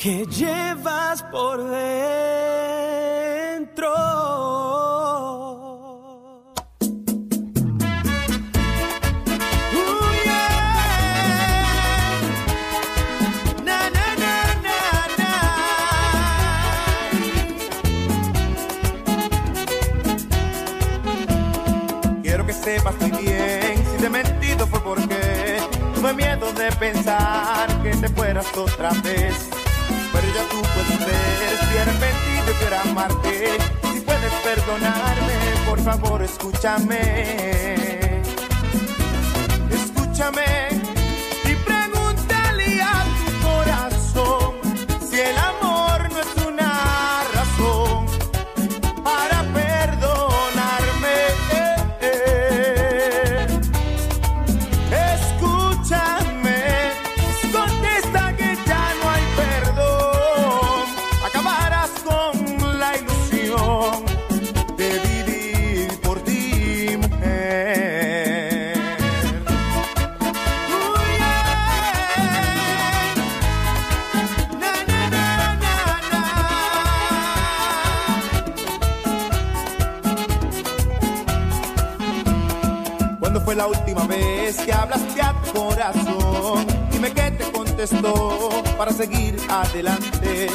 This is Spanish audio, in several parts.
que llevas por dentro. Sepas muy bien si te he mentido fue porque tuve miedo de pensar que te fueras otra vez. Ya tú puedes ver he arrepentido y quiero amarte. Si puedes perdonarme, por favor escúchame. Escúchame que hablaste a tu corazón? Dime qué te contestó para seguir adelante.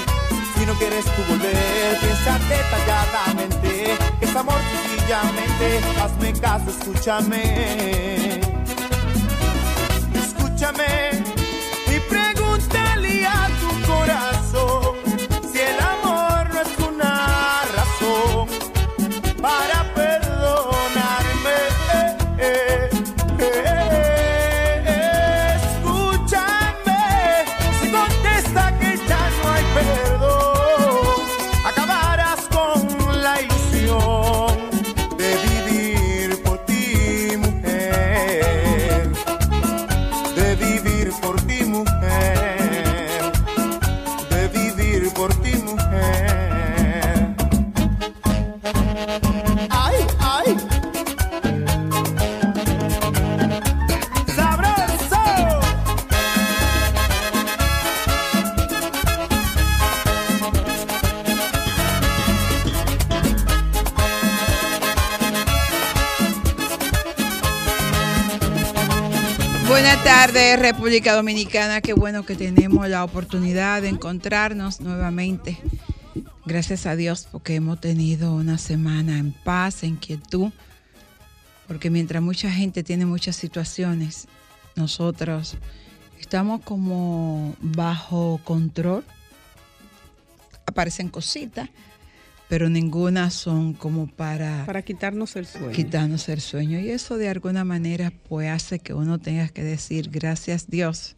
Si no quieres tú volver, piensa detalladamente. Que es amor sencillamente. Hazme caso, escúchame. Escúchame Buenas tardes, República Dominicana. Qué bueno que tenemos la oportunidad de encontrarnos nuevamente. Gracias a Dios porque hemos tenido una semana en paz, en quietud. Porque mientras mucha gente tiene muchas situaciones, nosotros estamos como bajo control. Aparecen cositas, pero ninguna son como para Para quitarnos el sueño. quitarnos el sueño. Y eso de alguna manera pues hace que uno tenga que decir gracias Dios.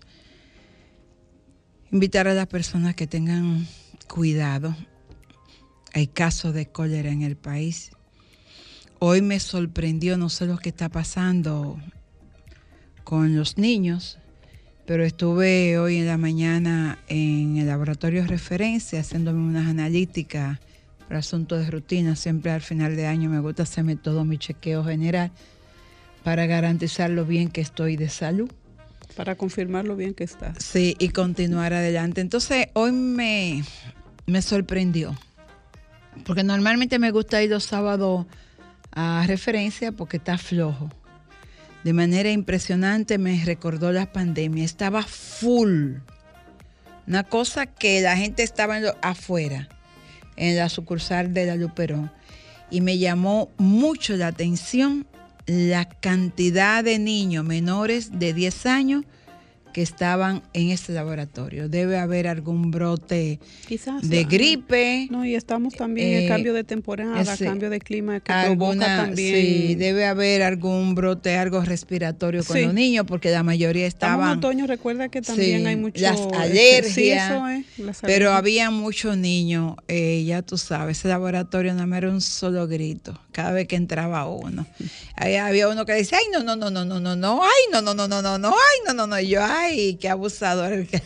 Invitar a las personas que tengan cuidado. Hay casos de cólera en el país. Hoy me sorprendió, no sé lo que está pasando con los niños, pero estuve hoy en la mañana en el laboratorio de referencia haciéndome unas analíticas para asuntos de rutina. Siempre al final de año me gusta hacerme todo mi chequeo general para garantizar lo bien que estoy de salud. Para confirmar lo bien que está. Sí, y continuar adelante. Entonces, hoy me, me sorprendió, porque normalmente me gusta ir los sábados a referencia porque está flojo. De manera impresionante me recordó la pandemia, estaba full. Una cosa que la gente estaba afuera, en la sucursal de la Luperón, y me llamó mucho la atención la cantidad de niños menores de 10 años que estaban en este laboratorio. Debe haber algún brote Quizás. de ah, gripe. No, y estamos también en Eh, el cambio de temporada, ese- cambio de clima que alguna- provoca también. sí, debe haber algún brote, algo respiratorio con Sí. los niños, porque la mayoría Estamos en estaban, otoño, recuerda que también Sí, hay mucho... las este, alergias, sí, eso es, las pero alergias. había muchos niños, eh, ya tú sabes, ese laboratorio nada más era un solo grito, cada vez que entraba uno. Ahí había uno que decía, ay, no, no, no, no, no, no, no, ay, no, no, no, no, no, no, ay, no, no, no, y yo, ay, qué abusador el que,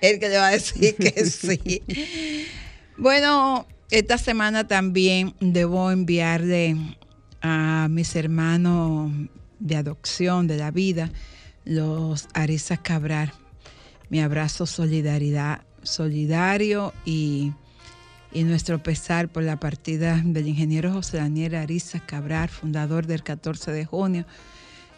el que le va a decir que sí. Bueno, esta semana también debo enviarle a mis hermanos de adopción de la vida, los Arizas Cabral, mi abrazo solidaridad, solidario y, y nuestro pesar por la partida del ingeniero José Daniel Ariza Cabral, fundador del 14 de junio.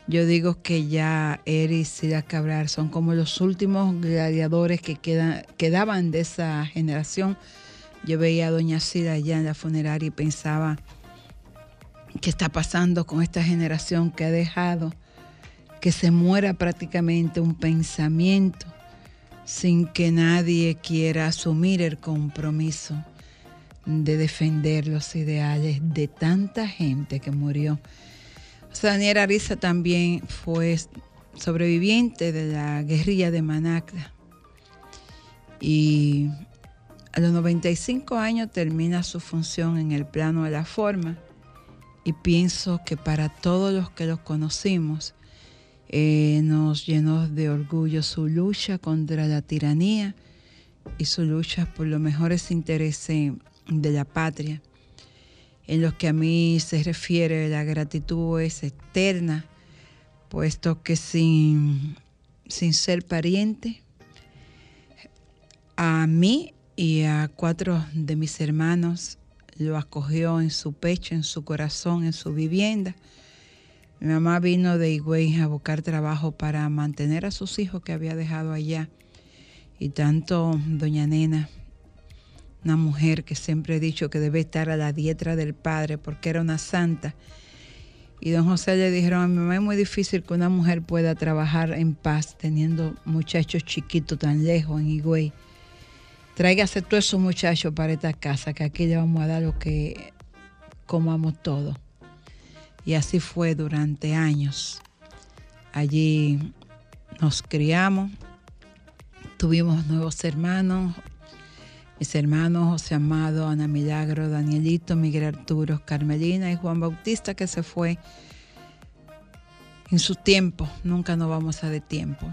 Yo digo que ya Eri y Cabral son como los últimos gladiadores que quedan, quedaban de esa generación. Yo veía a Doña Sila allá en la funeraria y pensaba, ¿qué está pasando con esta generación que ha dejado que se muera prácticamente un pensamiento sin que nadie quiera asumir el compromiso de defender los ideales de tanta gente que murió? Daniel Ariza también fue sobreviviente de la guerrilla de Manacra y a los 95 años termina su función en el plano de la forma y pienso que para todos los que los conocimos eh, nos llenó de orgullo su lucha contra la tiranía y su lucha por los mejores intereses de la patria. En lo que a mí se refiere, la gratitud es eterna, puesto que sin, sin ser pariente, a mí y a cuatro de mis hermanos lo acogió en su pecho, en su corazón, en su vivienda. Mi mamá vino de Higüey a buscar trabajo para mantener a sus hijos que había dejado allá. Y tanto doña Nena, una mujer que siempre he dicho que debe estar a la diestra del padre porque era una santa. Y don José le dijeron a mi mamá, es muy difícil que una mujer pueda trabajar en paz teniendo muchachos chiquitos tan lejos en Higüey. Tráigase todos esos muchachos para esta casa, que aquí le vamos a dar lo que comamos todo. Y así fue durante años. Allí nos criamos, tuvimos nuevos hermanos, mis hermanos José Amado, Ana Milagro, Danielito, Miguel Arturo, Carmelina y Juan Bautista que se fue en su tiempo, nunca nos vamos a de tiempo.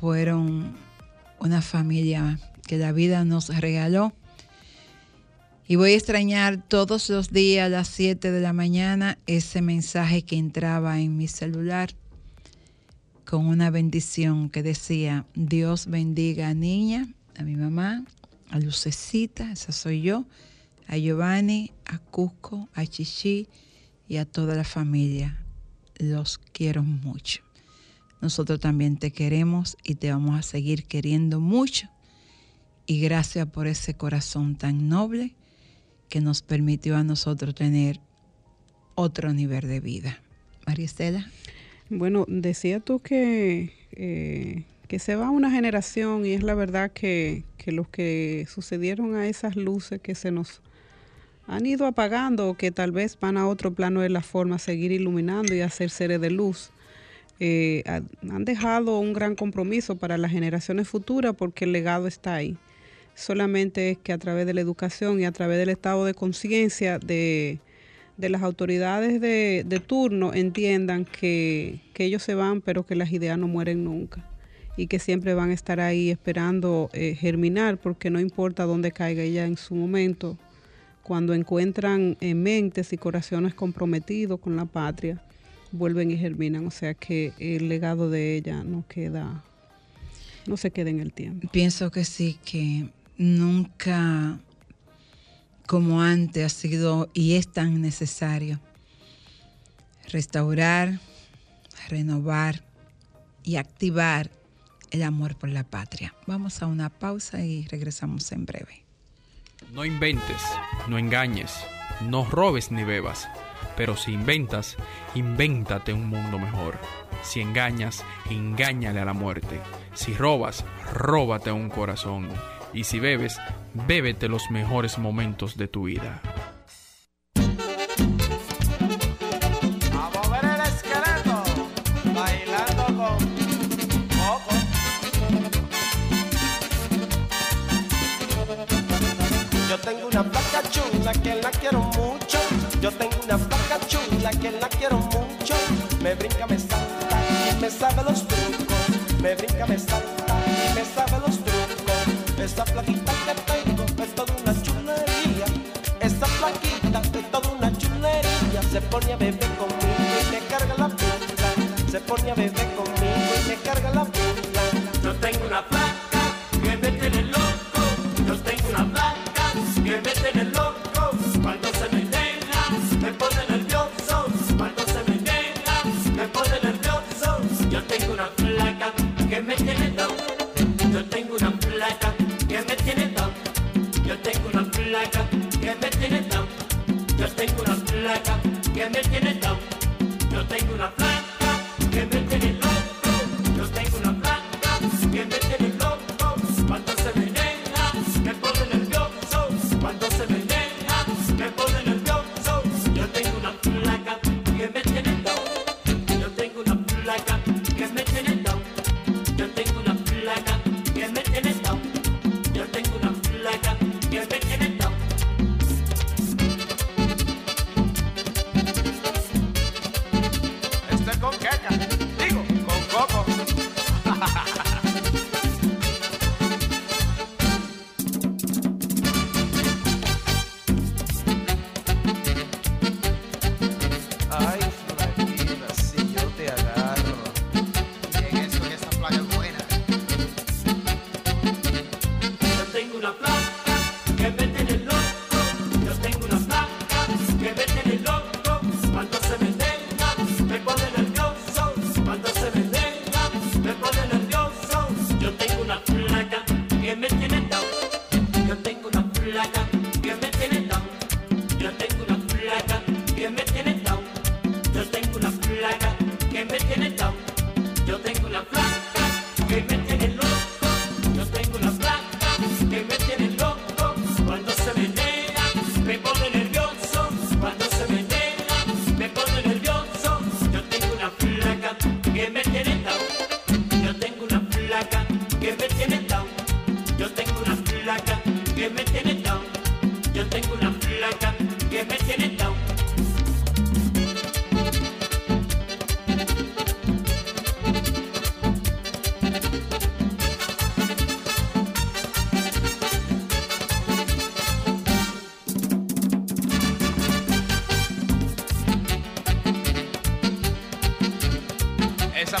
Fueron una familia que la vida nos regaló. Y voy a extrañar todos los días a las 7 de la mañana ese mensaje que entraba en mi celular con una bendición que decía, Dios bendiga a Niña, a mi mamá, a Lucecita, esa soy yo, a Giovanni, a Cusco, a Chichi y a toda la familia. Los quiero mucho. Nosotros también te queremos y te vamos a seguir queriendo mucho. Y gracias por ese corazón tan noble que nos permitió a nosotros tener otro nivel de vida. María Estela. Bueno, decía tú que, eh, que se va una generación y es la verdad que, que los que sucedieron a esas luces que se nos han ido apagando o que tal vez van a otro plano de la forma, seguir iluminando y hacer seres de luz, eh, ha- han dejado un gran compromiso para las generaciones futuras porque el legado está ahí. Solamente es que a través de la educación y a través del estado de conciencia de, de las autoridades de, de turno entiendan que, que ellos se van, pero que las ideas no mueren nunca y que siempre van a estar ahí esperando eh, germinar, porque no importa dónde caiga ella en su momento, cuando encuentran eh, mentes y corazones comprometidos con la patria, vuelven y germinan. O sea que el legado de ella no queda, no se queda en el tiempo. Pienso que sí, que nunca como antes ha sido y es tan necesario restaurar, renovar y activar el amor por la patria. Vamos a una pausa y regresamos en breve. No inventes, no engañes, no robes ni bebas, pero si inventas, invéntate un mundo mejor. Si engañas, engáñale a la muerte. Si robas, róbate un corazón. Y si bebes, bébete los mejores momentos de tu vida. Me brinca, me salta me sabe los trucos. Me brinca, me salta y me sabe los trucos. Esa plaquita que tengo es toda una chulería. Esa plaquita es toda una chulería. Se pone a beber conmigo y me carga la pila. Se pone a beber conmigo y me carga la pila. Yo tengo una placa.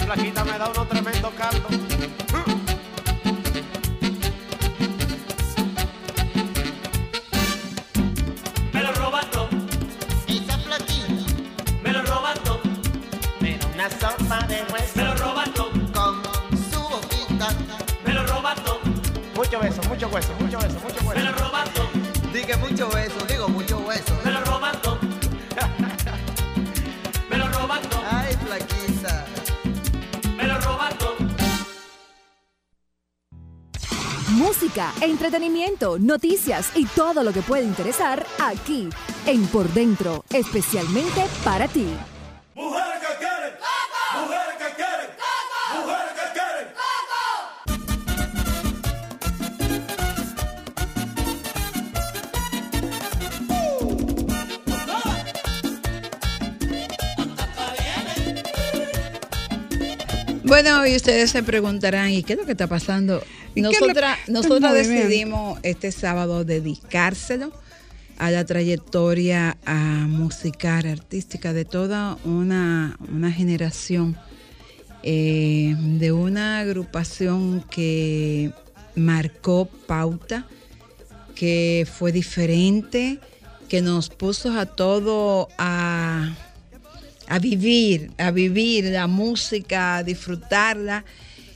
flaquita me da unos tremendos caldos. entretenimiento, noticias y todo lo que puede interesar aquí en Por Dentro, especialmente para ti. Bueno, y ustedes se preguntarán, ¿y qué es lo que está pasando? Nosotras, decidimos este sábado dedicárselo a la trayectoria a musical, artística de toda una, generación, eh, de una agrupación que marcó pauta, que fue diferente, que nos puso a todo a a vivir, a vivir la música, a disfrutarla.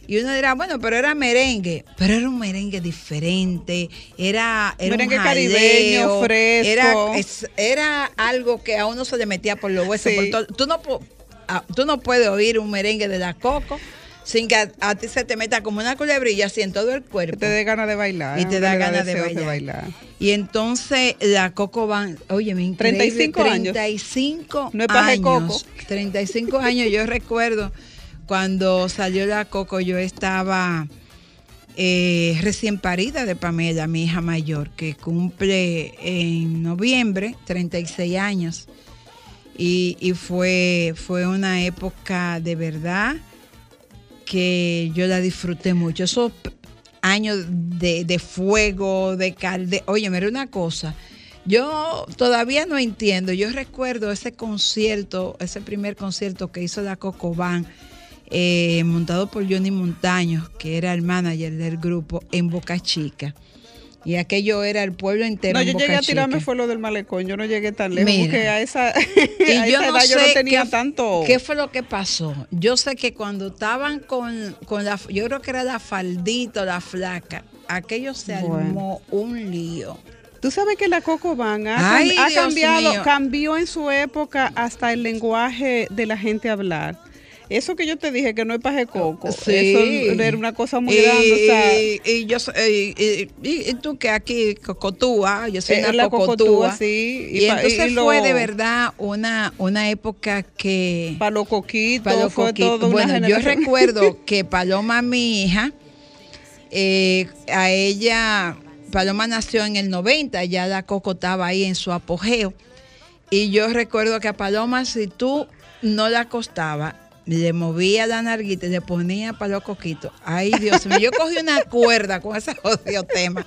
Y uno dirá, bueno, pero era merengue, pero era un merengue diferente, era, era merengue caribeño, fresco. Era, era, algo que a uno se le metía por los huesos. Por todo. Tú, no, tú no puedes oír un merengue de la Coco sin que a, a ti se te meta como una culebrilla así en todo el cuerpo. Te dé ganas de bailar. Y te da ganas de bailar. Y entonces la Coco Van, oye, me increíble, 35 años. 35 No es paje años. Coco. 35 años, yo recuerdo cuando salió la Coco, yo estaba eh, recién parida de Pamela, mi hija mayor, que cumple en noviembre 36 años. Y, y fue, fue una época de verdad que yo la disfruté mucho. Esos años de, de fuego, de calde. Oye, mira una cosa. Yo todavía no entiendo. Yo recuerdo ese concierto, ese primer concierto que hizo la Cocobán, eh, montado por Johnny Montaños, que era el manager del grupo en Boca Chica. Y aquello era el pueblo entero. No, yo llegué a tirarme Chica. fue lo del malecón, yo no llegué tan lejos Mira. porque a esa, Y a yo esa no edad yo no tenía qué, tanto. qué fue lo que pasó. Yo sé que cuando estaban con, con la, yo creo que era la faldita la flaca, aquello se Bueno. armó un lío. Tú sabes que la Coco Van ha, Ay, cambiado, mío. cambió en su época hasta el lenguaje de la gente hablar. Eso que yo te dije que no es paje coco, Sí. eso era una cosa muy y, grande. O sea, y- y yo y, tú que aquí cocotúa, yo soy Eh, una la cocotúa. cocotúa, sí, Y, pa- entonces lo- fue de verdad una, una época que para los coquitos, fue coquitos. todo una Bueno, yo recuerdo que Paloma, mi hija, eh, a ella, Paloma nació en el 90, ya la Coco estaba ahí en su apogeo. Y yo recuerdo que a Paloma, si tú no la acostabas, le movía la narguita y le ponía para los coquitos. Ay, Dios mío, yo cogí una cuerda con ese jodido tema.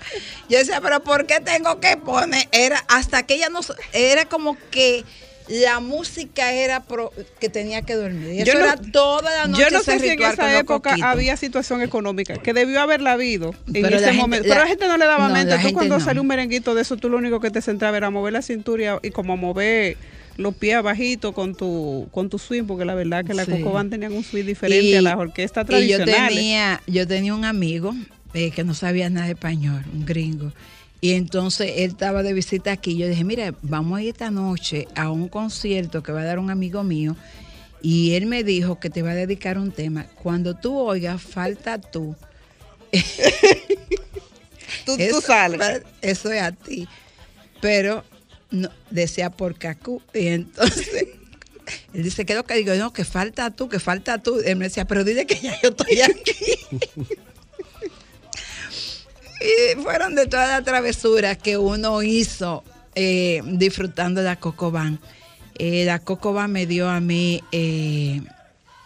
Yo decía, pero ¿por qué tengo que poner? Era hasta que ella no, era como que la música era pro- que tenía que dormir. Y eso Yo no- era toda la noche Yo no sé si en esa época coquitos. había situación económica, que debió haberla habido en Pero ese gente- momento. la- Pero la gente no le daba no, mente. Tú cuando no. salió un merenguito de eso, tú lo único que te centraba era mover la cintura y, y como mover los pies abajito con tu con tu swing, porque la verdad que la Sí. Coco Band tenían un swing diferente Y- a las orquestas Y yo tradicionales. tenía, yo tenía un amigo eh, que no sabía nada de español, un gringo. Y entonces él estaba de visita aquí. Yo dije, mira, vamos a ir esta noche a un concierto que va a dar un amigo mío. Y él me dijo que te va a dedicar un tema. Cuando tú oigas, falta tú. tú, Eso- tú sales. Eso es a ti. Pero no, decía por Cacú. Y entonces él dice, ¿qué es lo que digo? No, que falta tú, que falta tú. Él me decía, pero dile que ya yo estoy aquí. y fueron de todas las travesuras que uno hizo eh, disfrutando la Cocoban. Eh, la Cocoban me dio a mí eh,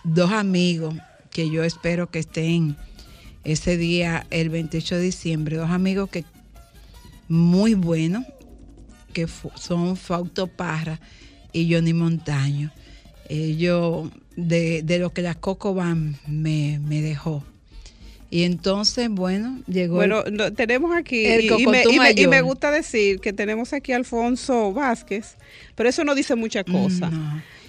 dos amigos que yo espero que estén ese día, el 28 de diciembre, dos amigos que muy buenos, que son Fausto Parra y Johnny Montaño. Ellos, de, de lo que la Coco Van me, me dejó. Y entonces, bueno, llegó. Bueno, el- no, tenemos aquí, el y, y me, cocotú y me- y me mayor. gusta decir que tenemos aquí a Alfonso Vázquez, pero eso no dice mucha cosa.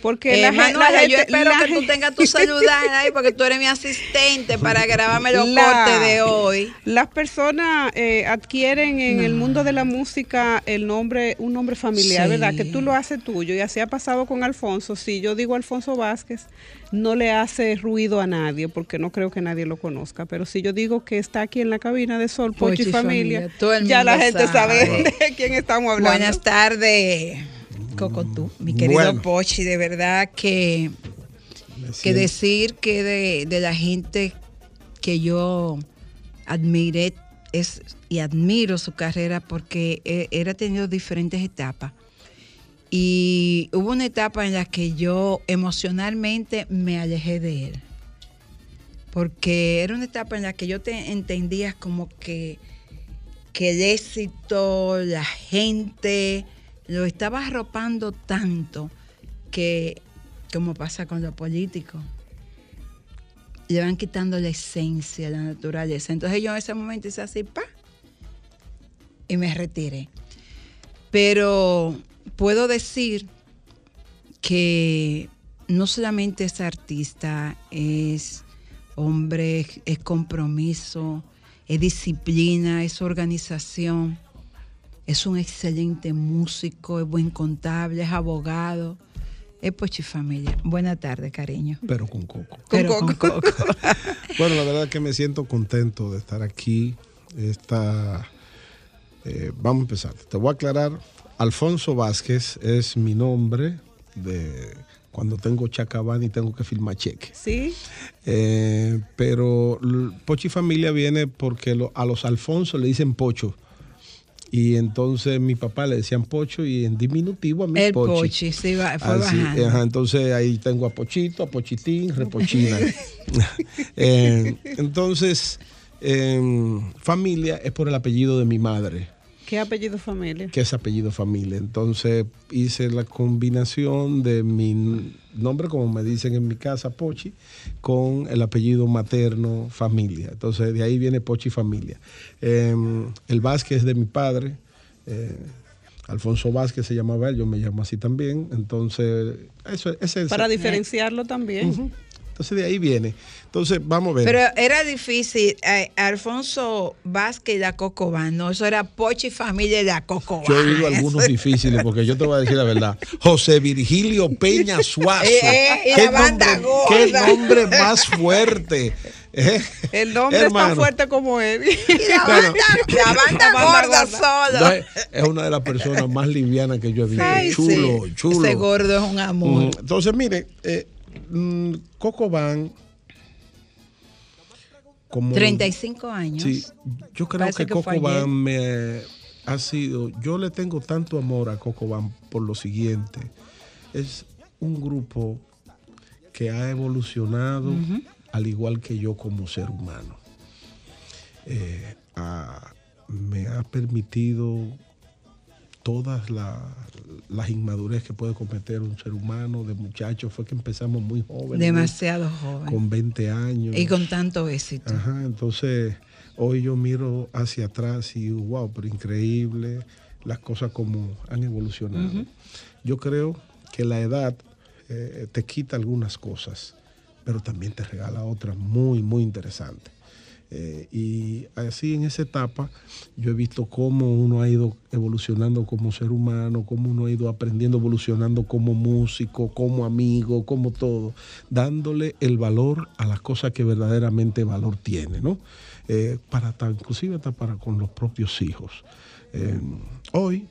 Porque Eh, la, gen- Manuela, la yo gente- espero la que tú tengas tu celular ahí porque tú eres mi asistente para grabarme los La- cortes de hoy. Las personas eh, adquieren en el mundo de la música el nombre, un nombre familiar, Sí. ¿verdad? Que tú lo haces tuyo y así ha pasado con Alfonso. Si yo digo Alfonso Vázquez, no le hace ruido a nadie porque no creo que nadie lo conozca. Pero si yo digo que está aquí en la cabina de Sol, y familia, ya la gente sabe sabe. de quién estamos hablando. Buenas tardes, Cocotú, mi querido Bueno. Pochi. De verdad que, que siento- decir que de, de la gente que yo admiré es, y admiro su carrera porque ha tenido diferentes etapas. Y hubo una etapa en la que yo emocionalmente me alejé de él. Porque era una etapa en la que yo te entendía como que, que el éxito, la gente, lo estaba arropando tanto que, como pasa con los políticos, le van quitando la esencia, la naturaleza. Entonces yo en ese momento hice así, pa, y me retiré. Pero puedo decir que no solamente es artista, es hombre es, es compromiso, es disciplina, es organización. Es un excelente músico, es buen contable, es abogado. Es Pochi Familia. Buena tarde, cariño. Pero con coco. Pero con coco. Bueno, la verdad es que me siento contento de estar aquí. Esta, eh, vamos a empezar. Te voy a aclarar. Alfonso Vázquez es mi nombre de cuando tengo chacabán y tengo que firmar cheque. Sí. Eh, pero Pochi Familia viene porque lo- a los Alfonso le dicen Pocho. Y entonces mi papá le decían Pocho y en diminutivo a mí El Pochi. Pochi, sí, fue Así, bajando. ajá, entonces ahí tengo a Pochito, a Pochitín, Repochina. Eh, entonces, eh, familia es por el apellido de mi madre, ¿Qué apellido familia? que es apellido familia. Entonces hice la combinación de mi nombre, como me dicen en mi casa, Pochi, con el apellido materno, familia. Entonces de ahí viene Pochi familia. Eh, el Vázquez es de mi padre. eh, Alfonso Vázquez se llamaba él, yo me llamo así también. Entonces, eso, ese es Para diferenciarlo también. Entonces de ahí viene. Entonces, vamos a ver. Pero era difícil. eh, Alfonso Vázquez y la Cocobán, no, eso era Pochi Familia la Cocobán. Yo he oído algunos difíciles porque yo te voy a decir la verdad. José Virgilio Peña Suazo. Eh, eh, y ¿Qué, la banda nombre, qué nombre más fuerte. Eh, El nombre es tan fuerte como él. La Bueno. banda, la banda La banda gorda gorda. solo. No, es, una de las personas más livianas que yo he visto. Ay, chulo, sí. chulo. Ese gordo es un amor. Entonces, mire, eh, mm, Coco Van, como 35 años. Sí, yo creo Parece que, que fue Coco ayer. Van me ha sido, yo le tengo tanto amor a Coco Van por lo siguiente, es un grupo que ha evolucionado al igual que yo como ser humano. Eh, me ha permitido todas la- las inmadurez que puede cometer un ser humano de muchacho. Fue que empezamos muy jóvenes. Demasiado joven. Con 20 años. Y con tanto éxito. Ajá, entonces hoy yo miro hacia atrás y wow, pero increíble las cosas como han evolucionado. Yo creo que la edad eh, te quita algunas cosas, pero también te regala otras muy, muy interesantes. Eh, y así en esa etapa yo he visto cómo uno ha ido evolucionando como ser humano, cómo uno ha ido aprendiendo, evolucionando como músico, como amigo, como todo, dándole el valor a las cosas que verdaderamente valor tiene, ¿no? Eh, para ta- inclusive hasta para con los propios hijos. Eh, hoy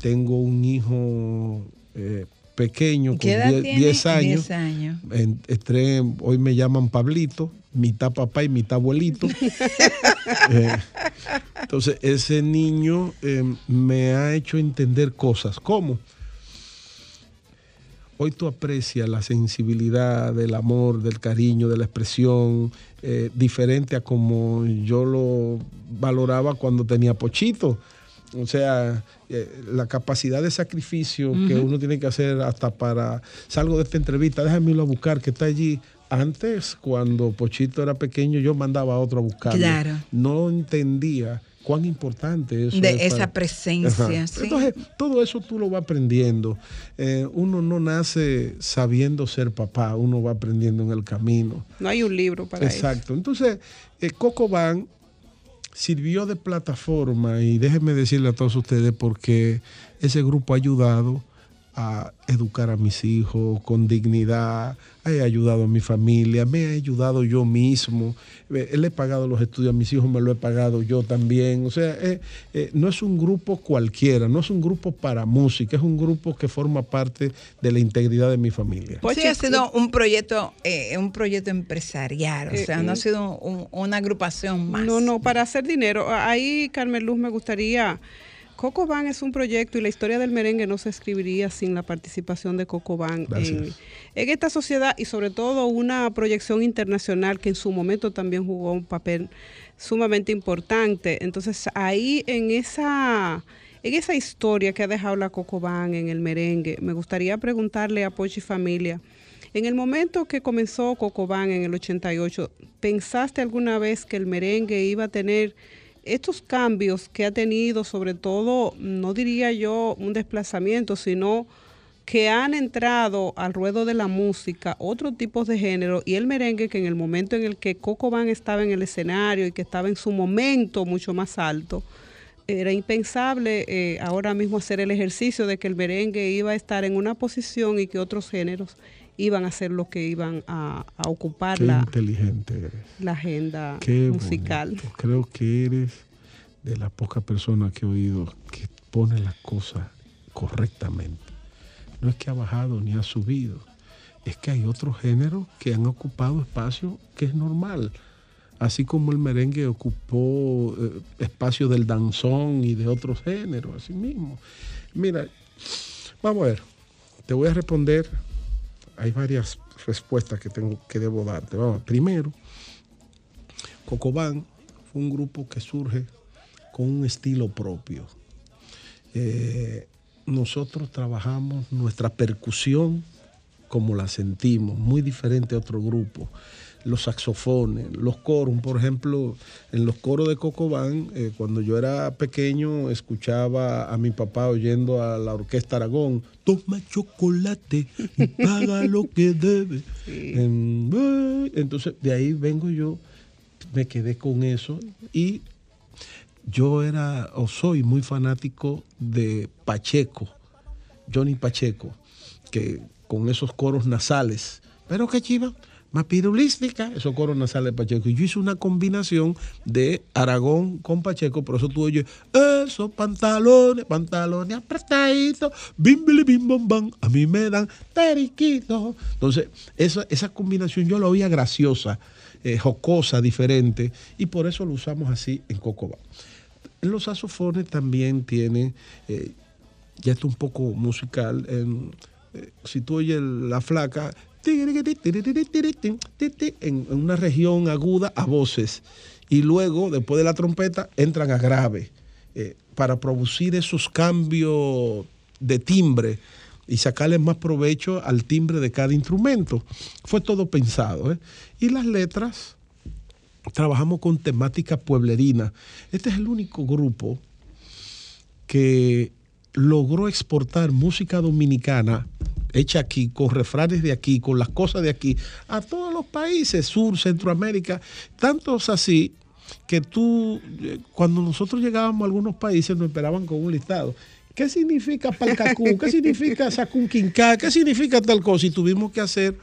tengo un hijo eh, pequeño con ¿Qué edad 10 tiene? 10 años. 10 años. En- entré- hoy me llaman Pablito, mitad papá y mitad abuelito. Eh, entonces, ese niño eh, me ha hecho entender cosas. ¿Cómo? Hoy tú aprecias la sensibilidad del amor, del cariño, de la expresión, eh, diferente a como yo lo valoraba cuando tenía pochito. O sea, eh, la capacidad de sacrificio que uno tiene que hacer hasta para... Salgo de esta entrevista, déjame irlo a buscar, que está allí. Antes, cuando Pochito era pequeño, yo mandaba a otro a buscarlo. Claro. No entendía cuán importante eso De es esa para- presencia, sí. Entonces, todo eso tú lo vas aprendiendo. Eh, uno no nace sabiendo ser papá, uno va aprendiendo en el camino. No hay un libro para eso. Exacto. Entonces, eh, Coco Van sirvió de plataforma y déjenme decirle a todos ustedes porque ese grupo ha ayudado a educar a mis hijos con dignidad, ha ayudado a mi familia, me ha ayudado yo mismo, Eh, le he pagado los estudios a mis hijos, me lo he pagado yo también, o sea, eh, eh, no es un grupo cualquiera, no es un grupo para música, es un grupo que forma parte de la integridad de mi familia. sí, ha sido un proyecto, eh, un proyecto empresarial, o Eh, sea, no ha sido un- una agrupación más. No, no, para hacer dinero. Ahí, Carmen Luz, me gustaría. Coco Van es un proyecto y la historia del merengue no se escribiría sin la participación de Coco Van en, esta sociedad y sobre todo una proyección internacional que en su momento también jugó un papel sumamente importante. Entonces ahí en esa, en esa historia que ha dejado la Coco Van en el merengue, me gustaría preguntarle a Pochi Familia. En el momento que comenzó Cocobán en el 88, ¿pensaste alguna vez que el merengue iba a tener estos cambios que ha tenido, sobre todo, no diría yo un desplazamiento, sino que han entrado al ruedo de la música otros tipos de género y el merengue que en el momento en el que Coco Van estaba en el escenario y que estaba en su momento mucho más alto, era impensable eh, ahora mismo hacer el ejercicio de que el merengue iba a estar en una posición y que otros géneros iban a ser los que iban a, a ocupar Qué la, inteligente eres. la agenda Qué musical. bonito. Creo que eres de las pocas personas que he oído que pone las cosas correctamente. No es que ha bajado ni ha subido, es que hay otros géneros que han ocupado espacio que es normal. Así como el merengue ocupó eh, espacio del danzón y de otros géneros, así mismo. Mira, vamos a ver, te voy a responder. Hay varias respuestas que tengo que debo darte. Vamos, primero, Cocobán fue un grupo que surge con un estilo propio. Eh, nosotros trabajamos nuestra percusión como la sentimos, muy diferente a otro grupo. Los saxofones, los coros, por ejemplo, en los coros de Cocobán, eh, cuando yo era pequeño, escuchaba a mi papá oyendo a la orquesta Aragón, toma chocolate y paga lo que debe. Eh, entonces, de ahí vengo yo, me quedé con eso y yo era o soy muy fanático de Pacheco, Johnny Pacheco, que con esos coros nasales, pero que chiva, más pirulística, esos coros nasales de Pacheco. Y yo hice una combinación de Aragón con Pacheco, por eso tú oyes esos pantalones, pantalones apretaditos, bim, bili, bim, bom, bam, a mí me dan periquito. Entonces, esa, esa combinación yo la oía graciosa, eh, jocosa, diferente, y por eso lo usamos así en Cocoba. Los saxofones también tienen, eh, ya está un poco musical, eh, si tú oyes la flaca, en, una región aguda a voces, y luego, después de la trompeta, entran a grave, eh, para producir esos cambios de timbre y sacarle más provecho al timbre de cada instrumento. Fue todo pensado. ¿eh? Y las letras, trabajamos con temática pueblerina. Este es el único grupo que logró exportar música dominicana hecha aquí, con refranes de aquí, con las cosas de aquí, a todos los países, Sur, Centroamérica, tantos así que tú, eh, cuando nosotros llegábamos a algunos países, nos esperaban con un listado. ¿Qué significa palcacú? ¿Qué significa sacunquincá? ¿Qué significa tal cosa? Y tuvimos que hacer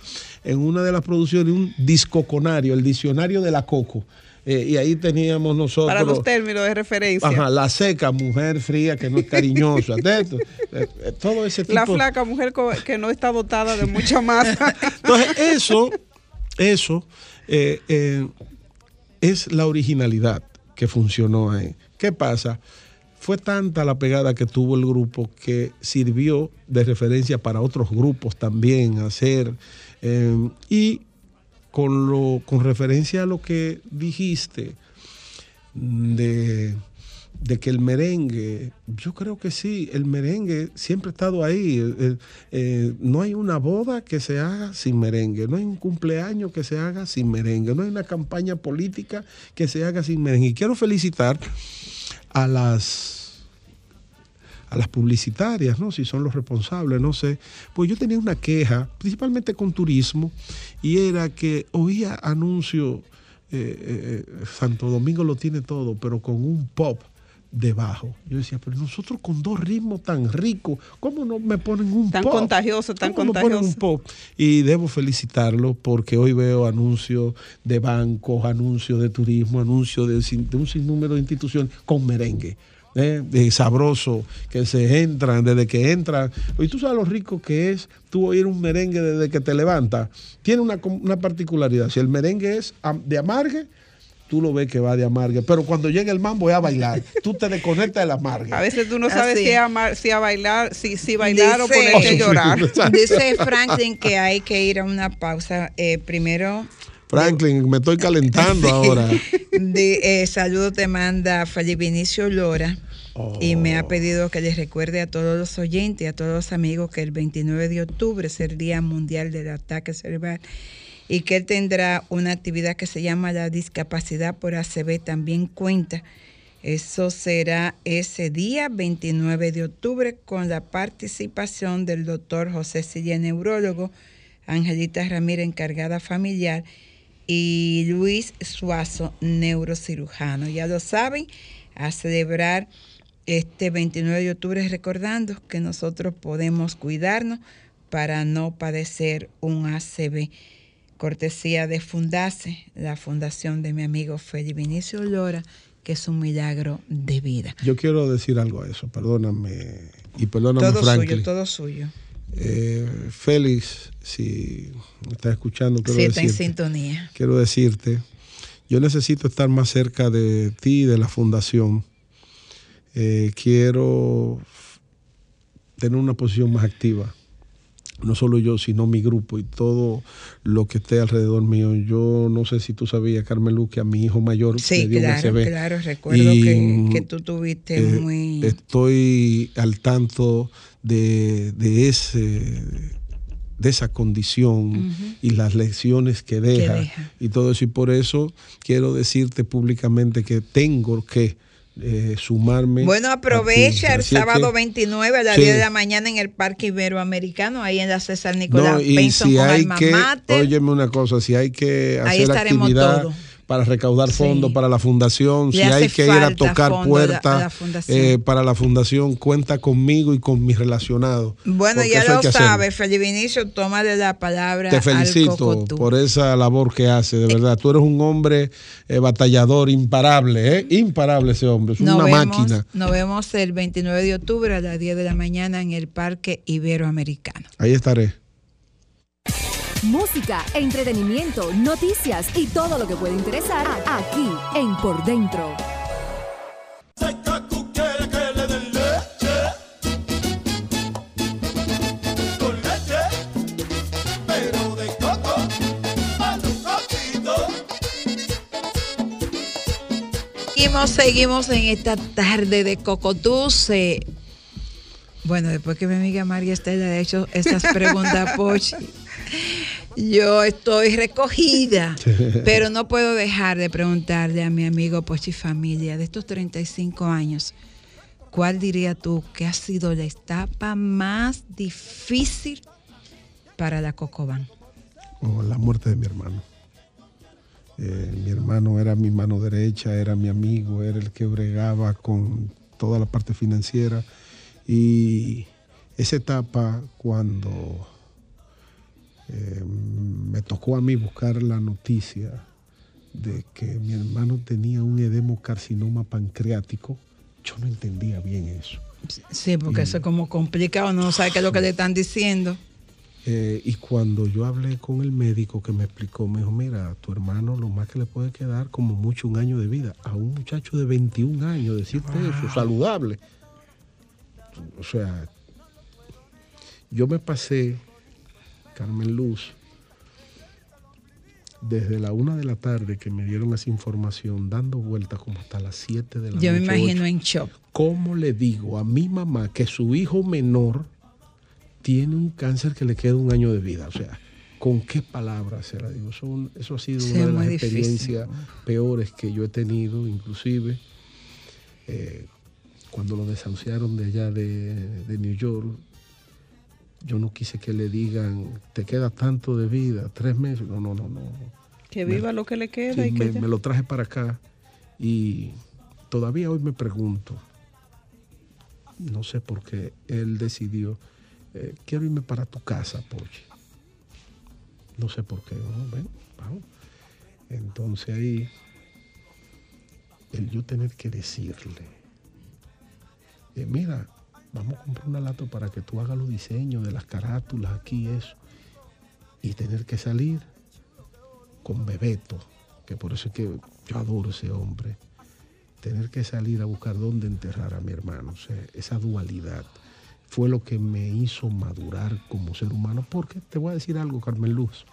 en una de las producciones un discoconario, el diccionario de la coco. Eh, y ahí teníamos nosotros. Para los términos de referencia. Ajá, la seca, mujer fría que no es cariñosa. de esto, eh, eh, todo ese tipo La flaca mujer que no está dotada de mucha masa. Entonces, eso, eso eh, es la originalidad que funcionó ahí. ¿Qué pasa? Fue tanta la pegada que tuvo el grupo que sirvió de referencia para otros grupos también hacer. y con, lo, con referencia a lo que dijiste de, de que el merengue, yo creo que sí, el merengue siempre ha estado ahí. Eh, eh, eh, no hay una boda que se haga sin merengue, no hay un cumpleaños que se haga sin merengue, no hay una campaña política que se haga sin merengue. Y quiero felicitar a las a las publicitarias, ¿no? Si son los responsables, no sé. Pues yo tenía una queja, principalmente con turismo, y era que oía anuncios, eh, eh, Santo Domingo lo tiene todo, pero con un pop debajo. Yo decía, pero nosotros con dos ritmos tan ricos, ¿cómo no me ponen un Tan pop? contagioso, tan ¿Cómo no ponen contagioso. un pop? Y debo felicitarlo porque hoy veo anuncios de bancos, anuncios de turismo, anuncios de, de un sinnúmero de instituciones con merengue. ¿Eh? de sabroso, que se entran, desde que entran. Y tú sabes lo rico que es tú oír un merengue desde que te levantas. Tiene una, una particularidad. Si el merengue es de amargue, tú lo ves que va de amargue. Pero cuando llega el mambo es a bailar. tú te desconectas del amargue. A veces tú no sabes Así. si a, si a bailar, si, si bailar o Dice- ponerte a llorar. Dice Franklin que hay que ir a una pausa. Eh, primero, Franklin, me estoy calentando ahora. de, eh, saludo te manda Felipe Vinicio Lora y me Oh. ha pedido que les recuerde a todos los oyentes y a todos los amigos que el 29 de octubre es el Día Mundial del Ataque Cerebral y que él tendrá una actividad que se llama la discapacidad por ACB. También cuenta Eso será ese día 29 de octubre con la participación del doctor José Silla, neurólogo, Angelita Ramírez, encargada familiar, y Luis Suazo, neurocirujano. Ya lo saben, a celebrar este 29 de octubre recordando que nosotros podemos cuidarnos para no padecer un ACV. Cortesía de Fundase, la fundación de mi amigo Félix Vinicio Lora, que es un milagro de vida. Yo quiero decir algo a eso, perdóname. Y perdóname, Todo Franklin. suyo, todo suyo. Eh, Félix, si me estás escuchando, quiero Sí, está en decirte- sintonía. quiero decirte, yo necesito estar más cerca de ti y de la fundación. Eh, quiero tener una posición más activa. No solo yo, sino mi grupo y todo lo que esté alrededor mío. Yo no sé si tú sabías, Carmen Luz, que a mi hijo mayor Sí, le dio un claro, ACV. claro. Recuerdo Y, que, que tú tuviste eh, muy... Estoy al tanto de, de ese de esa condición Ujú. y las lecciones que deja, deja. y todo eso. Y por eso quiero decirte públicamente que tengo que eh, sumarme. Bueno, aprovecha el sábado que- 29 a las Sí. 10 de la mañana en el Parque Iberoamericano, ahí en la César Nicolás No, y Benson si con hay Alma que, Mater. óyeme una cosa, si hay que Ahí hacer estaremos actividad todos. Para recaudar Sí. fondos para la fundación, Le si hay que ir a tocar puertas eh, para la fundación, cuenta conmigo y con mis relacionados. Bueno, ya lo que hacerlo. sabe, Felipe Vinicio, tómale la palabra Te felicito por esa labor que hace, de verdad. Tú eres un hombre eh, batallador, imparable, ¿eh? Imparable ese hombre, es Nos una vemos, máquina. Nos vemos el 29 de octubre a las 10 de la mañana en el Parque Iberoamericano. Ahí estaré. Música, entretenimiento, noticias y todo lo que puede interesar aquí en Por Dentro. Seguimos, seguimos en esta tarde de Cocotús. eh, Bueno, después que mi amiga María Estela ha hecho estas preguntas, Pochi, yo estoy recogida, pero no puedo dejar de preguntarle a mi amigo Pochi Familia de estos 35 años, ¿cuál diría tú que ha sido la etapa más difícil para la Cocoban? Oh, la muerte de mi hermano. Eh, mi hermano era mi mano derecha, era mi amigo, era el que bregaba con toda la parte financiera. Y esa etapa cuando eh, me tocó a mí buscar la noticia de que mi hermano tenía un edemo-carcinoma pancreático, yo no entendía bien eso. Sí, porque eso es como complicado, no sabe qué es lo que le están diciendo. Eh, y cuando yo hablé con el médico que me explicó, me dijo, mira, tu hermano lo más que le puede quedar como mucho un año de vida. A un muchacho de 21 años, decirte eso, saludable. O sea, yo me pasé, Carmen Luz, desde la una de la tarde que me dieron esa información, dando vueltas como hasta las 7 de la Yo me noche. imagino en shock. ¿Cómo le digo a mi mamá que su hijo menor tiene un cáncer que le queda un año de vida? O sea, ¿con qué palabras se la digo? Eso, ha sido Sí, una de las difícil. experiencias peores que yo he tenido, inclusive eh, cuando lo desahuciaron de allá de, de New York. Yo no quise que le digan, te queda tanto de vida, tres meses. No, no, no, no. Que Me- viva lo que le queda Sí, y que me, ya. me lo traje para acá y todavía hoy me pregunto, no sé por qué él decidió, eh, quiero irme para tu casa, Pochi. No sé por qué, ¿no? Ven, vamos. Entonces ahí, el yo tener que decirle, eh, mira, vamos a comprar una lata para que tú hagas los diseños de las carátulas aquí, eso, y tener que salir con Bebeto, que por eso es que yo adoro ese hombre, tener que salir a buscar dónde enterrar a mi hermano, esa dualidad fue lo que me hizo madurar como ser humano, porque te voy a decir algo, Carmen Luz,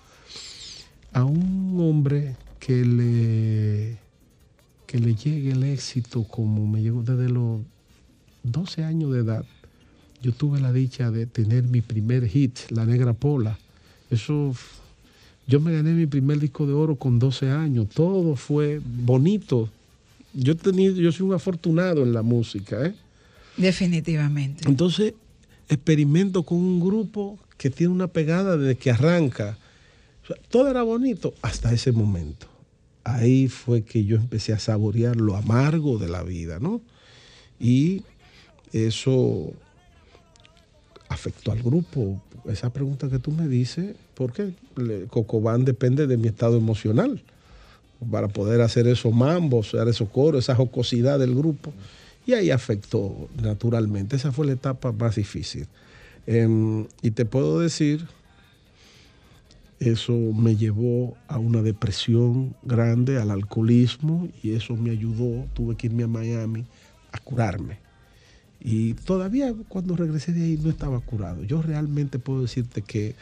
a un hombre que le, que le llegue el éxito como me llegó desde los 12 años de edad, yo tuve la dicha de tener mi primer hit, La Negra Pola. Eso yo me gané mi primer disco de oro con 12 años. Todo fue bonito. yo, yo soy un afortunado en la música, ¿eh? Definitivamente. Entonces, experimento con un grupo que tiene una pegada desde que arranca. O sea, todo era bonito hasta ese momento. Ahí fue que yo empecé a saborear lo amargo de la vida, ¿no? Y eso afectó al grupo. Esa pregunta que tú me dices, ¿por qué? Le- Cocobán depende de mi estado emocional para poder hacer esos mambos, hacer esos coros, esa jocosidad del grupo. Y ahí afectó naturalmente. Esa fue la etapa más difícil. Em, y te puedo decir, eso me llevó a una depresión grande, al alcoholismo, y eso me ayudó. Tuve que irme a Miami a curarme. Y todavía cuando regresé de ahí no estaba curado. Yo realmente puedo decirte que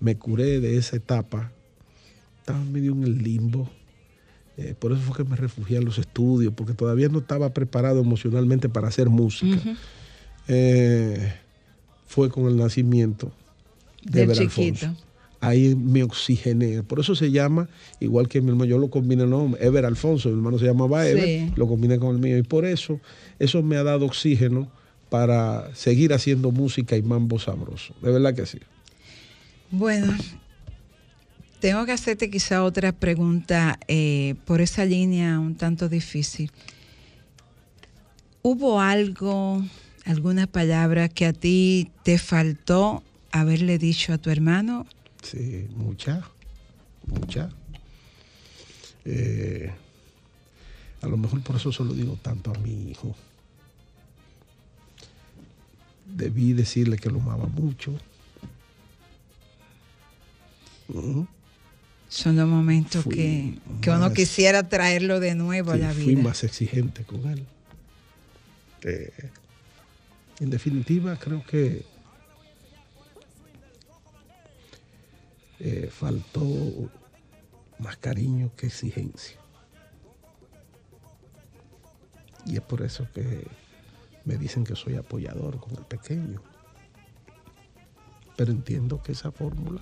me curé de esa etapa. Estaba medio en el limbo. Eh, por eso fue que me refugié en los estudios, porque todavía no estaba preparado emocionalmente para hacer música. Eh, fue con el nacimiento de Del Ever chiquito. Alfonso. Ahí me oxigené. Por eso se llama, igual que mi hermano, yo lo combiné, no, Ever Alfonso, mi hermano se llamaba Ever, Sí. lo combiné con el mío. Y por eso, eso me ha dado oxígeno para seguir haciendo música y mambo sabroso. De verdad que sí. Bueno, tengo que hacerte quizá otra pregunta eh, por esa línea un tanto difícil. ¿Hubo algo, alguna palabra que a ti te faltó haberle dicho a tu hermano? Sí, mucha, mucha. Eh, a lo mejor por eso se lo digo tanto a mi hijo. Debí decirle que lo amaba mucho. Son los momentos Fui que, que uno quisiera traerlo de nuevo a la fui vida. más exigente con él. Eh, en definitiva, creo que eh, faltó más cariño que exigencia. Y es por eso que me dicen que soy apoyador con el pequeño. Pero entiendo que esa fórmula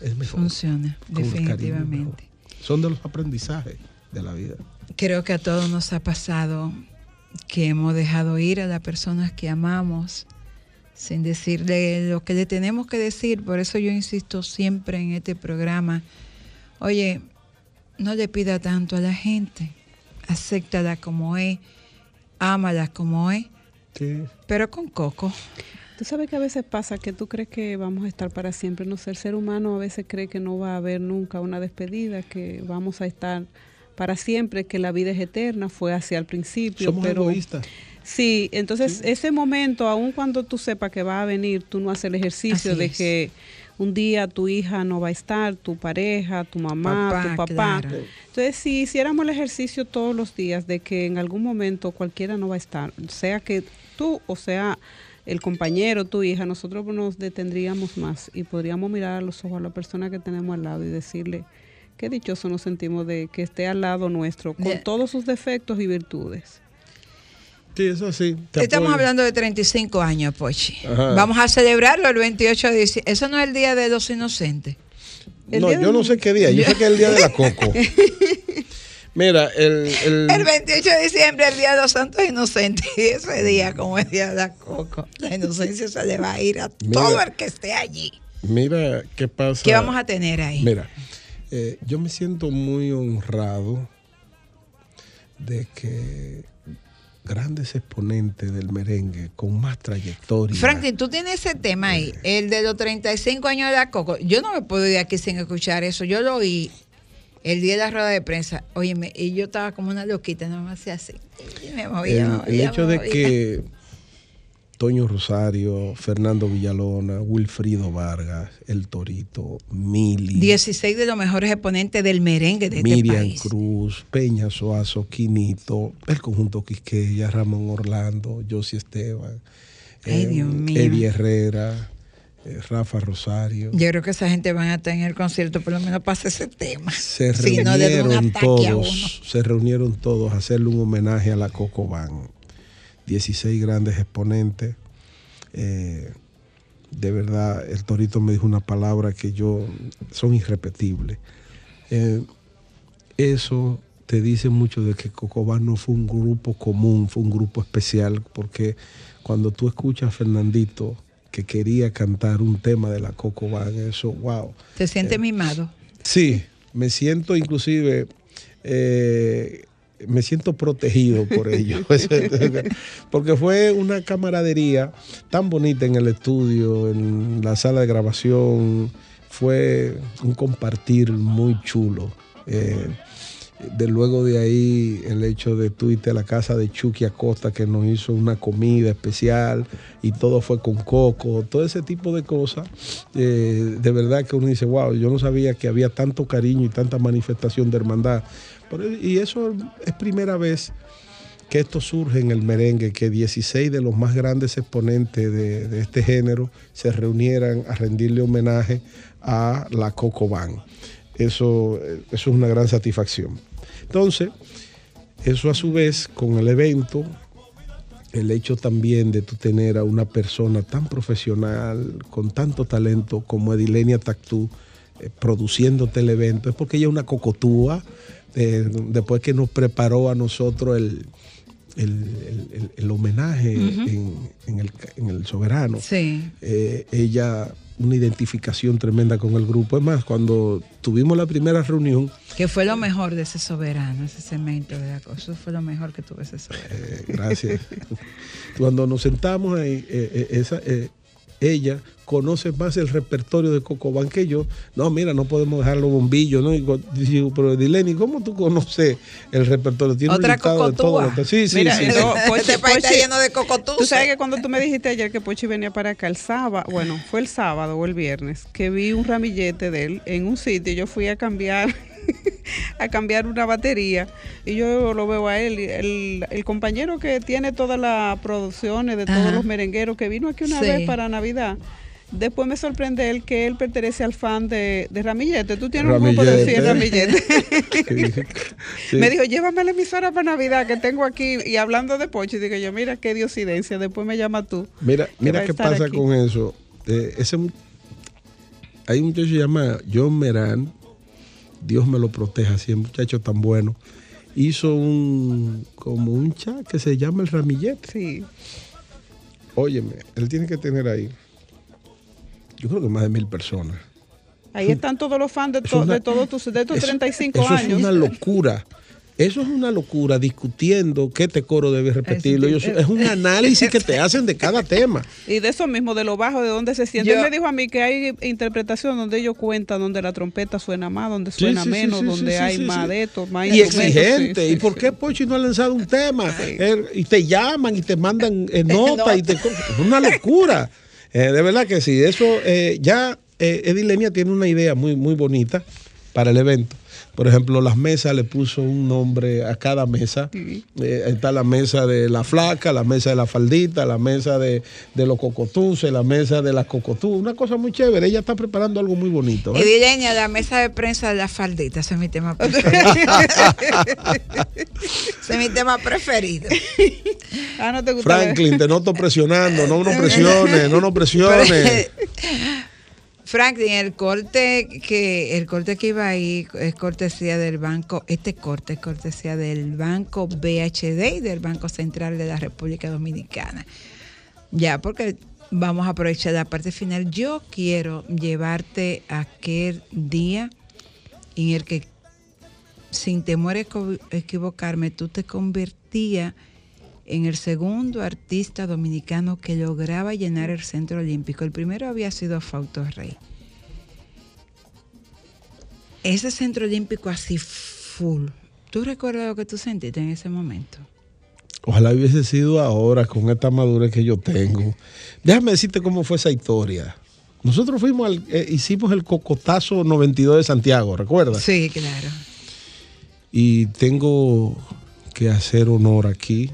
es mejor. Funciona, definitivamente. mejor. Son de los aprendizajes de la vida. Creo que a todos nos ha pasado que hemos dejado ir a las personas que amamos sin decirle lo que le tenemos que decir. Por eso yo insisto siempre en este programa. Oye, no le pida tanto a la gente. Acéptala como es. Ámala como es. Pero con coco. Tú sabes que a veces pasa que tú crees que vamos a estar para siempre. No sé, el ser humano a veces cree que no va a haber nunca una despedida, que vamos a estar para siempre, que la vida es eterna. Fue hacia el principio. Somos pero egoístas. Sí, entonces ese momento, aun cuando tú sepas que va a venir, tú no haces el ejercicio Así de es. que un día tu hija no va a estar, tu pareja, tu mamá, Papá, tu papá. claro. Entonces, si hiciéramos el ejercicio todos los días de que en algún momento cualquiera no va a estar, sea que tú o sea el compañero, tu hija, nosotros nos detendríamos más y podríamos mirar a los ojos a la persona que tenemos al lado y decirle qué dichoso nos sentimos de que esté al lado nuestro, con De- todos sus defectos y virtudes. Sí, eso sí. Estamos apoyo. hablando de 35 años, Pochi. Ajá. Vamos a celebrarlo el 28 de diciembre. Eso no es el Día de los Inocentes. El No, yo de- no sé qué día, yo sé que es el día de la coco. Mira, el, el- El 28 de diciembre, el Día de los Santos Inocentes. Y ese día, como el Día de la Coco, la inocencia se le va a ir a Mira. todo el que esté allí. mira qué pasa. ¿Qué vamos a tener ahí? Mira, eh, yo me siento muy honrado de que grandes exponentes del merengue con más trayectoria. Franklin, tú tienes ese tema ahí, el de los 35 años de la Coco. Yo no me puedo ir aquí sin escuchar eso. Yo lo oí el día de la rueda de prensa. Óyeme, y yo estaba como una loquita, no me hacía así. Y me movía, el, me el hecho me de que Toño Rosario, Fernando Villalona, Wilfrido Vargas, El Torito, Mili, 16 de los mejores exponentes del merengue de este Miriam país. Cruz, Peña Soazo, Quinito, el conjunto Quisqueya, Ramón Orlando, Josie Esteban, Ay, Dios mío. Eddie Herrera, eh, Rafa Rosario. Yo creo que esa gente van a estar en el concierto, por lo menos pasa ese tema. Se Si no le da un reunieron todos, se reunieron todos a hacerle un homenaje a la Coco Band. 16 grandes exponentes. Eh, de verdad, el Torito me dijo una palabra que yo son irrepetibles. Eh, eso te dice mucho de que Cocobán no fue un grupo común, fue un grupo especial, porque cuando tú escuchas a Fernandito que quería cantar un tema de la Cocobán, eso, wow. ¿Te sientes mimado? Sí, me siento inclusive, eh, me siento protegido por ello, porque fue una camaradería tan bonita en el estudio, en la sala de grabación, fue un compartir muy chulo. Eh, de luego de ahí el hecho de tú irte a la casa de Chucky Acosta que nos hizo una comida especial y todo fue con coco, todo ese tipo de cosas, eh, de verdad que uno dice, wow, yo no sabía que había tanto cariño y tanta manifestación de hermandad. Y eso es primera vez que esto surge en el merengue, que 16 de los más grandes exponentes de, de este género se reunieran a rendirle homenaje a la Coco Band. Eso, eh, eso es una gran satisfacción. Entonces, eso a su vez con el evento, el hecho también de tú tener a una persona tan profesional, con tanto talento como Edilenia Tactú, eh, produciéndote el evento, es porque ella es una cocotúa, eh, después que nos preparó a nosotros el, el, el- el- homenaje en, en el, en el soberano. Sí. Eh, ella, una identificación tremenda con el grupo. Es más, cuando tuvimos la primera reunión, Que fue lo mejor de ese soberano, ese cemento de la cosa. Eso fue lo mejor que tuve ese soberano. Eh, gracias. Cuando nos sentamos ahí, eh, eh, esa, eh, ella conoce más el repertorio de Cocobán que yo. No, mira, no podemos dejar los bombillos, ¿no? Y digo, pero Dileni, ¿cómo tú conoces el repertorio? Tiene un Otra listado de todo cocotúa. lo que- Sí, sí, Mira, sí. no, sí. Pochi- Este país está lleno de cocotús. Tú sabes que cuando tú me dijiste ayer que Pochi venía para acá el sábado, bueno, fue el sábado o el viernes, que vi un ramillete de él en un sitio y yo fui a cambiar a cambiar una batería y yo lo veo a él, el, el compañero que tiene todas las producciones de todos Ajá. los merengueros que vino aquí una Sí. vez para Navidad. Después me sorprende él que él pertenece al fan de, de Ramillete. Tú tienes un grupo de 100 Ramillete. Sí. Me dijo, llévame a la emisora para Navidad que tengo aquí. Y hablando de Pochi, digo yo, mira qué diosidencia. Después me llama tú. Mira, mira qué pasa aquí. con eso. Eh, ese, hay un muchacho que se llama John Meran, Dios me lo proteja, así, un muchacho tan bueno. Hizo un, como un chat que se llama el ramillete. Sí. Óyeme, él tiene que tener ahí, yo creo que más de mil personas. Ahí están todos los fans de, to- una- de todos tus de estos Eso- 35 eso años. es una locura. Eso es una locura discutiendo qué este coro debe repetirlo. Es un análisis que te hacen de cada tema. Y de eso mismo, de lo bajo, de dónde se siente. Yo- Él me dijo a mí que hay interpretación donde ellos cuentan donde la trompeta suena más, donde suena sí, sí, menos, sí, donde sí, hay sí, más sí. de esto, más y exigente. Sí, sí, ¿Y por qué Pochi no ha lanzado un tema? Eh, y te llaman y te mandan eh, notas y te es una locura. Eh, de verdad que sí. Eso eh, ya eh, Eddie Lenia tiene una idea muy, muy bonita para el evento. Por ejemplo, las mesas le puso un nombre a cada mesa. Eh, está la mesa de la flaca, la mesa de la faldita, la mesa de, de los cocotuces, la mesa de las cocotú. Una cosa muy chévere. Ella está preparando algo muy bonito. ¿eh? Y Dileña, la mesa de prensa de la faldita, ese es mi tema preferido. ese es mi tema preferido. Ah, no te gusta. Franklin, te noto presionando, no nos presiones, no nos presiones. Franklin, el corte que el corte que iba ahí es cortesía del banco, este corte es cortesía del banco BHD y del Banco Central de la República Dominicana. Ya, porque vamos a aprovechar la parte final. Yo quiero llevarte a aquel día en el que, sin temor a equivocarme, tú te convertías en el segundo artista dominicano que lograba llenar el centro olímpico. El primero había sido Fausto Rey. Ese centro olímpico así full. ¿Tú recuerdas lo que tú sentiste en ese momento? Ojalá hubiese sido ahora con esta madurez que yo tengo. Déjame decirte cómo fue esa historia. Nosotros fuimos al, eh, hicimos el cocotazo 92 de Santiago, ¿recuerdas? Sí, claro. Y tengo que hacer honor aquí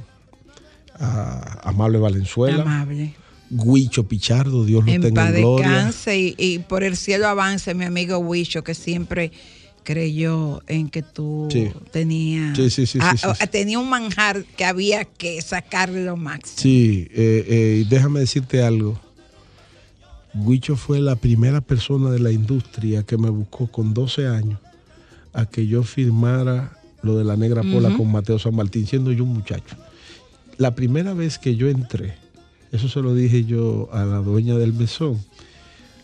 a Amable Valenzuela, Amable. Guicho Pichardo, Dios lo En tenga en gloria. y, y por el cielo avance mi amigo Huicho que siempre creyó en que tú Sí. tenías Sí, sí, tenía un manjar que había que sacarle lo máximo. Sí, eh, eh, déjame decirte algo. Guicho fue la primera persona de la industria que me buscó con 12 años a que yo firmara lo de la negra pola con Mateo San Martín, siendo yo un muchacho. La primera vez que yo entré, eso se lo dije yo a la dueña del mesón,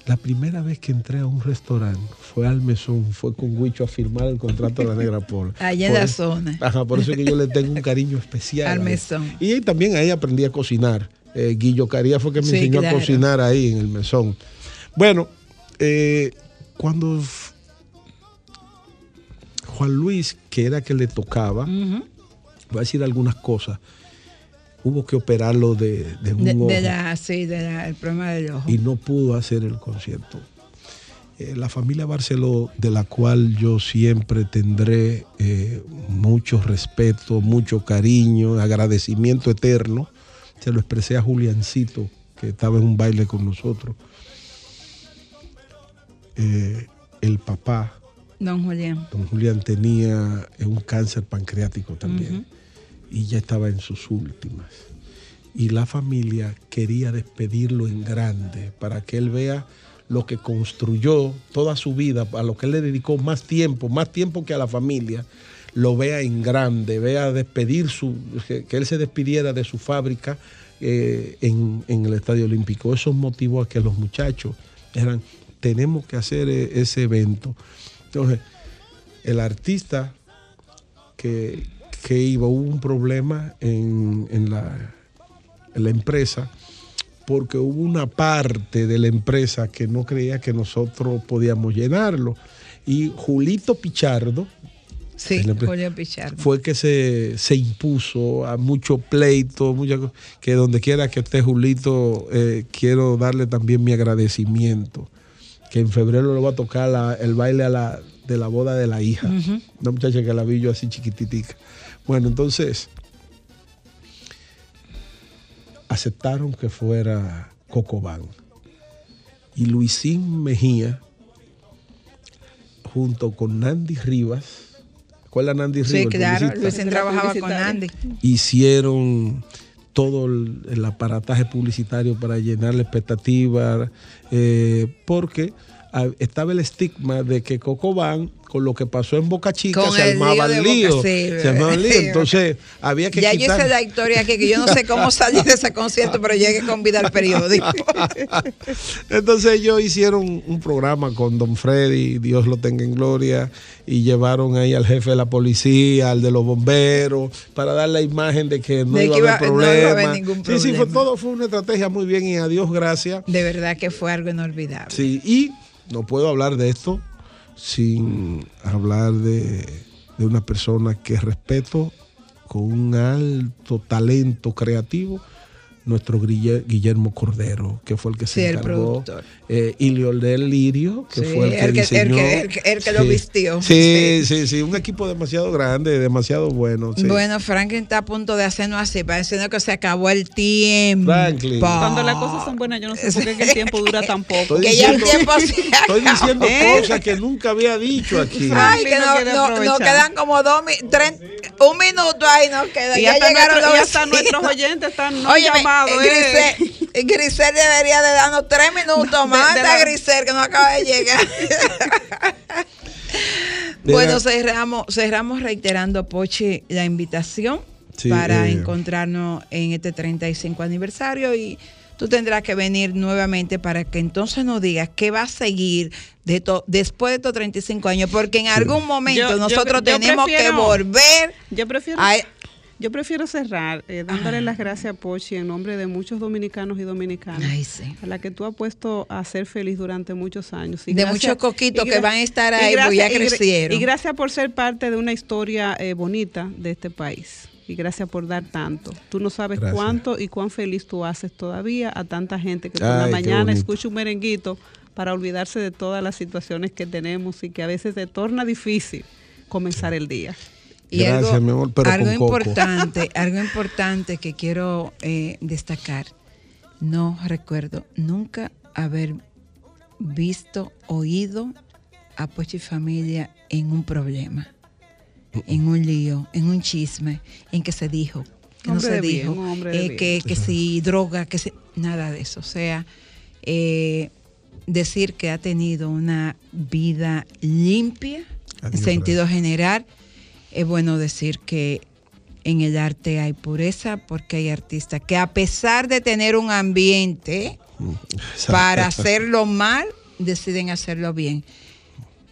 la primera vez que entré a un restaurante fue al mesón, fue con Huicho a firmar el contrato de la negra pola. Allá en la eso- zona. Ajá, por eso es que yo le tengo un cariño especial. Al mesón. Y también ahí aprendí a cocinar. Eh, Guillo Caría fue que me Sí, enseñó claro. a cocinar ahí en el mesón. Bueno, eh, cuando Juan Luis, que era que le tocaba, voy a decir algunas cosas, hubo que operarlo de, de un De, ojo de la, sí, de la- el problema del ojo. y no pudo hacer el concierto. Eh, la familia Barceló, de la cual yo siempre tendré eh, mucho respeto, mucho cariño, agradecimiento eterno, se lo expresé a Juliancito, que estaba en un baile con nosotros. Eh, el papá, Don Julián. don Julián, tenía un cáncer pancreático también y ya estaba en sus últimas. Y la familia quería despedirlo en grande para que él vea lo que construyó toda su vida, a lo que él le dedicó más tiempo, más tiempo que a la familia, lo vea en grande, vea despedir su, que, él se despidiera de su fábrica eh, en, en el Estadio Olímpico. Eso motivó a que los muchachos eran, tenemos que hacer eh, ese evento. Entonces, el artista que, que iba, hubo un problema en, en la, en la empresa porque hubo una parte de la empresa que no creía que nosotros podíamos llenarlo. Y Julito Pichardo, Sí, Julio Pichardo. fue que se, se impuso a mucho pleito, mucha co- que donde quiera que esté Julito, eh, quiero darle también mi agradecimiento, que en febrero le va a tocar la- el baile a la, de la boda de la hija, una muchacha que la vi yo así chiquititica. Bueno, entonces aceptaron que fuera Cocobán. Y Luisín Mejía, junto con Nandy Rivas, ¿cuál es Nandy Rivas? Sí, claro. Luisín trabajaba con Andy. hicieron todo el, el aparataje publicitario para llenar la expectativa, eh, porque estaba el estigma de que Cocobán, con lo que pasó en Boca Chica, Con se armaba el lío. Se armaba el lío. Entonces, había que Ya yo quitar. hice la historia aquí, que yo no sé cómo salí de ese concierto, pero llegué con vida al periódico. Entonces ellos hicieron un programa con Don Freddy, Dios lo tenga en gloria, y llevaron ahí al jefe de la policía, al de los bomberos, para dar la imagen de que no De iba que a haber iba- no iba a haber problema. ningún Sí, sí, fue todo fue una estrategia muy bien y a Dios gracias. De verdad que fue algo inolvidable. Sí, y no puedo hablar de esto sin hablar de, de una persona que respeto con un alto talento creativo, nuestro Guille- Guillermo Cordero, que fue el que se Sí, encargó, eh, y Leonel Lirio, que Sí, fue el que el que- el diseñó. que- el que- el que lo vistió. Sí, sí, sí, un equipo demasiado grande, demasiado bueno. sí. Bueno, Franklin está a punto de hacernos así, pareciendo que se acabó el tiempo. Franklin. Cuando las cosas son buenas, yo no sé por qué que el tiempo dura tan poco. Estoy que ya el tiempo se Estoy diciendo ¿Eh? cosas que nunca había dicho aquí. Ay, que no no, no- quedan como dos tres- un minuto ahí nos queda. Y ya llegaron nuestro- los y hasta vecinos. nuestros oyentes están no Oye, llamados. ¿eh? Grisel, Grisel debería de darnos tres minutos más de hasta la- Grisel que no acaba de llegar. Bueno, cerramos, cerramos reiterando, Pochi, la invitación Sí, para eh. encontrarnos en este 35 aniversario y tú tendrás que venir nuevamente para que entonces nos digas qué va a seguir de to- después de estos 35 años, porque en algún momento Yo- nosotros yo tenemos que volver Yo prefiero, a... yo prefiero cerrar eh, dándole las gracias a Pochi en nombre de muchos dominicanos y dominicanas. Ay, sí. A la que tú has puesto a ser feliz durante muchos años. De muchos coquitos y que van a estar y ahí, porque ya y gra- crecieron. Y gracias por ser parte de una historia eh, bonita de este país. Y gracias por dar tanto. Tú no sabes Gracias. cuánto y cuán feliz tú haces todavía a tanta gente que por la Ay, mañana escucha un merenguito para olvidarse de todas las situaciones que tenemos y que a veces se torna difícil comenzar el día. Y Gracias, algo, mi amor, pero algo importante, algo importante que quiero eh, destacar. No recuerdo nunca haber visto, oído a Pochi Familia en un problema, en un lío, en un chisme, en que se dijo, que Hombre no se bien, dijo, eh, que, que si droga, que si, nada de eso. O sea, eh, decir que ha tenido una vida limpia en sentido general es bueno decir que en el arte hay pureza porque hay artistas que a pesar de tener un ambiente para hacerlo mal, deciden hacerlo bien.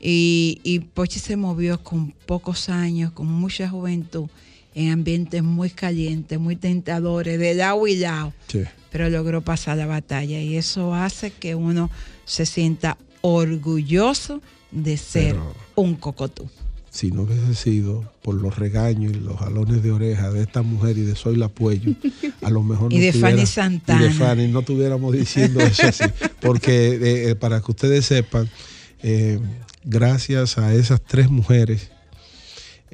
Y, y Pochi se movió con pocos años, con mucha juventud, en ambientes muy calientes, muy tentadores, de lado y lado Sí. pero logró pasar la batalla y eso hace que uno se sienta orgulloso de ser Pero- un cocotú. Si no hubiese sido por los regaños y los jalones de oreja de esta mujer y de Soy la Puello, a lo mejor Y no de tuviera- Fanny Santana. Y de Fanny no estuviéramos diciendo eso así. Porque eh, eh, para que ustedes sepan, eh, gracias a esas tres mujeres,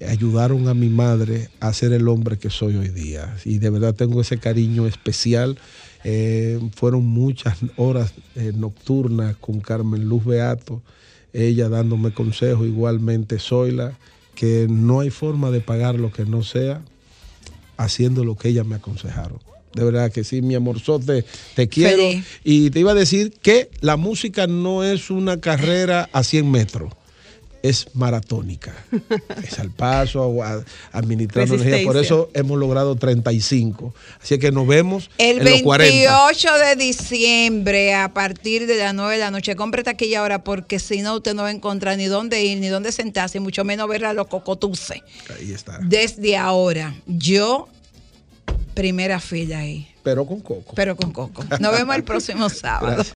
ayudaron a mi madre a ser el hombre que soy hoy día. Y de verdad tengo ese cariño especial. Eh, fueron muchas horas eh, nocturnas con Carmen Luz Beato, ella dándome consejos, igualmente Zoila, que no hay forma de pagar lo que no sea haciendo lo que ella me aconsejaron. De verdad que sí, mi amorzote, te quiero. Feliz. Y te iba a decir que la música no es una carrera a 100 metros, es maratónica. es al paso, a- administrando energía. Por eso hemos logrado 35. Así que nos vemos El en los 40. 28 de diciembre a partir de las 9 de la noche, cómprate aquella hora porque si no usted no va a encontrar ni dónde ir, ni dónde sentarse, y mucho menos ver a los cocotuces. Ahí está. Desde ahora, yo, primera fila ahí, Pero con coco. pero con coco. Nos vemos el próximo sábado.